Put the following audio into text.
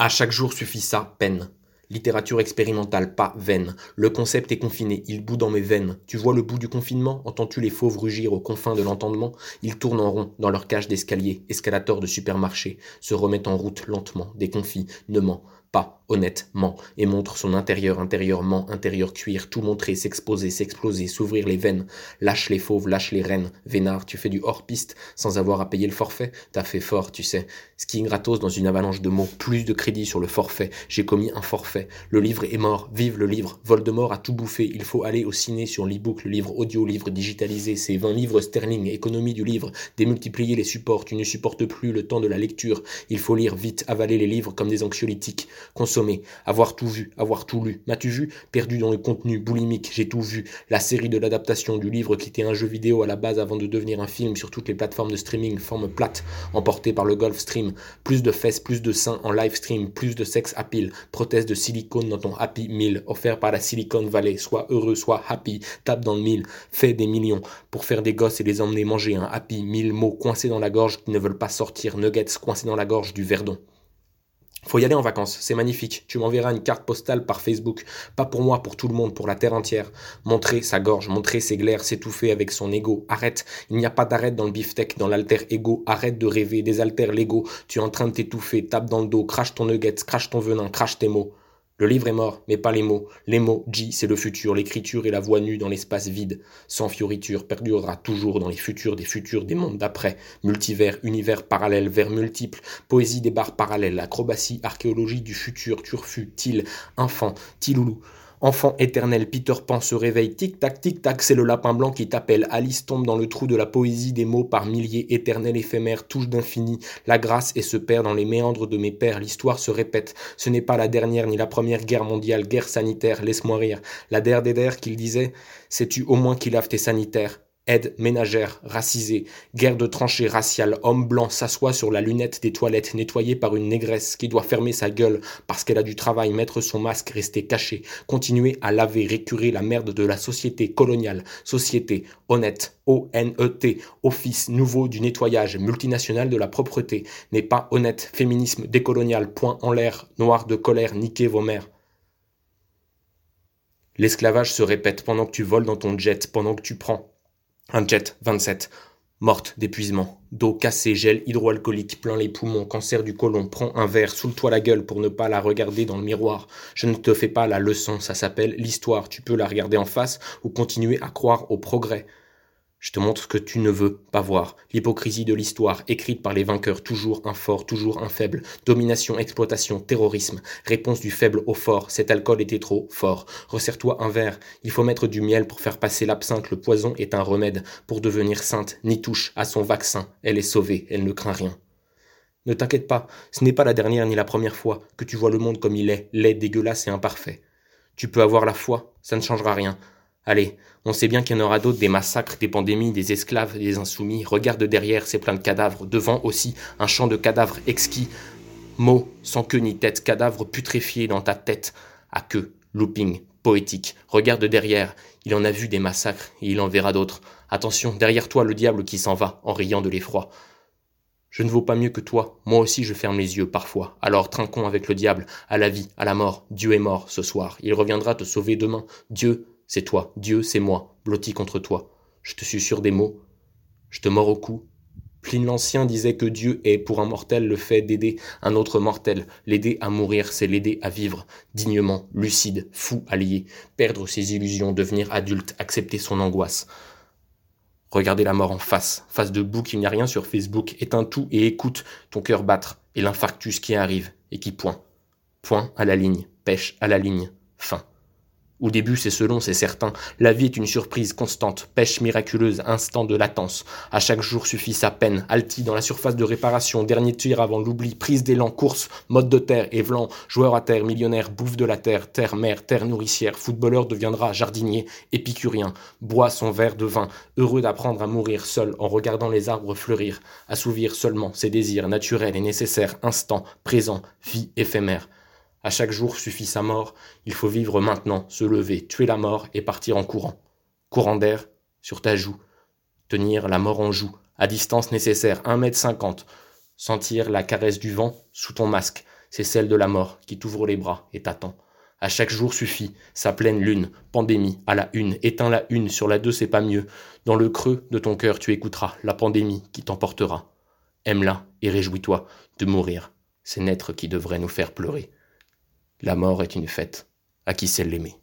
À chaque jour suffit ça, peine. Littérature expérimentale, pas vaine. Le concept est confiné, il bout dans mes veines. Tu vois le bout du confinement? Entends-tu les fauves rugir aux confins de l'entendement? Ils tournent en rond dans leur cage d'escalier, escalator de supermarché, se remettent en route lentement, déconfits, ne ment pas honnêtement et montre son intérieur intérieurement intérieur cuir tout montrer s'exposer s'exploser s'ouvrir les veines. Lâche les fauves lâche les reines. Vénard tu fais du hors piste sans avoir à payer le forfait. T'as fait fort tu sais. Skiing gratos dans une avalanche de mots plus de crédit sur le forfait. J'ai commis un forfait. Le livre est mort. Vive le livre. Voldemort a tout bouffé. Il faut aller au ciné sur l'e-book le livre audio livre digitalisé. C'est 20 livres sterling économie du livre. Démultiplier les supports. Tu ne supportes plus le temps de la lecture. Il faut lire vite avaler les livres comme des anxiolytiques consommer, avoir tout vu, avoir tout lu. M'as-tu vu? Perdu dans le contenu, boulimique, j'ai tout vu. La série de l'adaptation du livre qui était un jeu vidéo à la base avant de devenir un film sur toutes les plateformes de streaming, forme plate, emporté par le Gulf Stream. Plus de fesses, plus de seins en live stream, plus de sexe à pile. Prothèse de silicone dans ton Happy Meal, offert par la Silicon Valley. Sois heureux, sois happy, tape dans le mille, fais des millions pour faire des gosses et les emmener manger un Happy Meal, mots coincés dans la gorge qui ne veulent pas sortir, nuggets coincés dans la gorge du verdon. Faut y aller en vacances, c'est magnifique. Tu m'enverras une carte postale par Facebook. Pas pour moi, pour tout le monde, pour la terre entière. Montrer sa gorge, montrer ses glaires, s'étouffer avec son ego. Arrête. Il n'y a pas d'arrêt dans le beefsteak, dans l'alter ego. Arrête de rêver, des alters Lego. Tu es en train de t'étouffer, tape dans le dos, crache ton nugget, crache ton venin, crache tes mots. Le livre est mort, mais pas les mots. Les mots, J, c'est le futur, l'écriture et la voix nue dans l'espace vide. Sans fioriture, perdurera toujours dans les futurs des futurs des mondes d'après. Multivers, univers parallèle, vers multiples, poésie des barres parallèles, acrobatie, archéologie du futur, turfu, til, enfant, tiloulou. Enfant éternel, Peter Pan se réveille, tic-tac, tic-tac, c'est le lapin blanc qui t'appelle. Alice tombe dans le trou de la poésie des mots par milliers, éternel, éphémère, touche d'infini, la grâce et se perd dans les méandres de mes pères. L'histoire se répète. Ce n'est pas la dernière ni la première guerre mondiale, guerre sanitaire, laisse-moi rire. La der der qu'il disait, sais-tu au moins qui lave tes sanitaires Aide ménagère, racisée, guerre de tranchées raciales, homme blanc s'assoit sur la lunette des toilettes nettoyée par une négresse qui doit fermer sa gueule parce qu'elle a du travail, mettre son masque, rester caché, continuer à laver, récurer la merde de la société coloniale, société honnête, O-N-E-T, office nouveau du nettoyage. Multinational de la propreté, n'est pas honnête, féminisme décolonial, point en l'air, noir de colère, niquez vos mères. L'esclavage se répète pendant que tu voles dans ton jet, pendant que tu prends un jet 27, morte d'épuisement, dos cassé, gel hydroalcoolique plein les poumons, cancer du côlon, prends un verre, saoule-toi la gueule pour ne pas la regarder dans le miroir. Je ne te fais pas la leçon, ça s'appelle l'histoire, tu peux la regarder en face ou continuer à croire au progrès. Je te montre ce que tu ne veux pas voir. L'hypocrisie de l'histoire, écrite par les vainqueurs, toujours un fort, toujours un faible. Domination, exploitation, terrorisme. Réponse du faible au fort. Cet alcool était trop fort. Resserre-toi un verre. Il faut mettre du miel pour faire passer l'absinthe. Le poison est un remède. Pour devenir sainte, ni touche à son vaccin. Elle est sauvée, elle ne craint rien. Ne t'inquiète pas, ce n'est pas la dernière ni la première fois que tu vois le monde comme il est, laid, dégueulasse et imparfait. Tu peux avoir la foi, ça ne changera rien. Allez, on sait bien qu'il y en aura d'autres, des massacres, des pandémies, des esclaves, des insoumis. Regarde derrière, c'est plein de cadavres. Devant aussi, un champ de cadavres exquis. Mots, sans queue ni tête, cadavres putréfiés dans ta tête. À queue, looping, poétique. Regarde derrière, il en a vu des massacres, et il en verra d'autres. Attention, derrière toi le diable qui s'en va, en riant de l'effroi. Je ne vaux pas mieux que toi, moi aussi je ferme les yeux parfois. Alors trinquons avec le diable, à la vie, à la mort. Dieu est mort ce soir, il reviendra te sauver demain. Dieu c'est toi, Dieu, c'est moi, blotti contre toi. Je te suis sûr des mots, je te mords au cou. Pline l'Ancien disait que Dieu est pour un mortel le fait d'aider un autre mortel. L'aider à mourir, c'est l'aider à vivre dignement, lucide, fou, allié, perdre ses illusions, devenir adulte, accepter son angoisse. Regardez la mort en face, face de bouc, il n'y a rien sur Facebook, éteins tout et écoute ton cœur battre, et l'infarctus qui arrive, et qui point. Point à la ligne, pêche à la ligne, fin. Au début, c'est selon, c'est certain. La vie est une surprise constante, pêche miraculeuse, instant de latence. À chaque jour suffit sa peine. Alti dans la surface de réparation, dernier tir avant l'oubli, prise d'élan, course, mode de terre, évelant, joueur à terre, millionnaire, bouffe de la terre, terre, mère, terre nourricière, footballeur deviendra jardinier, épicurien, boit son verre de vin, heureux d'apprendre à mourir seul en regardant les arbres fleurir, assouvir seulement ses désirs naturels et nécessaires, instant, présent, vie éphémère. À chaque jour suffit sa mort, il faut vivre maintenant, se lever, tuer la mort et partir en courant. Courant d'air, sur ta joue. Tenir la mort en joue, à distance nécessaire, un mètre cinquante. Sentir la caresse du vent sous ton masque. c'est celle de la mort qui t'ouvre les bras et t'attend. À chaque jour suffit, sa pleine lune, pandémie, à la une, éteins la une, sur la deux c'est pas mieux. Dans le creux de ton cœur tu écouteras la pandémie qui t'emportera. Aime-la et réjouis-toi de mourir, c'est naître qui devrait nous faire pleurer. La mort est une fête, à qui sait l'aimer?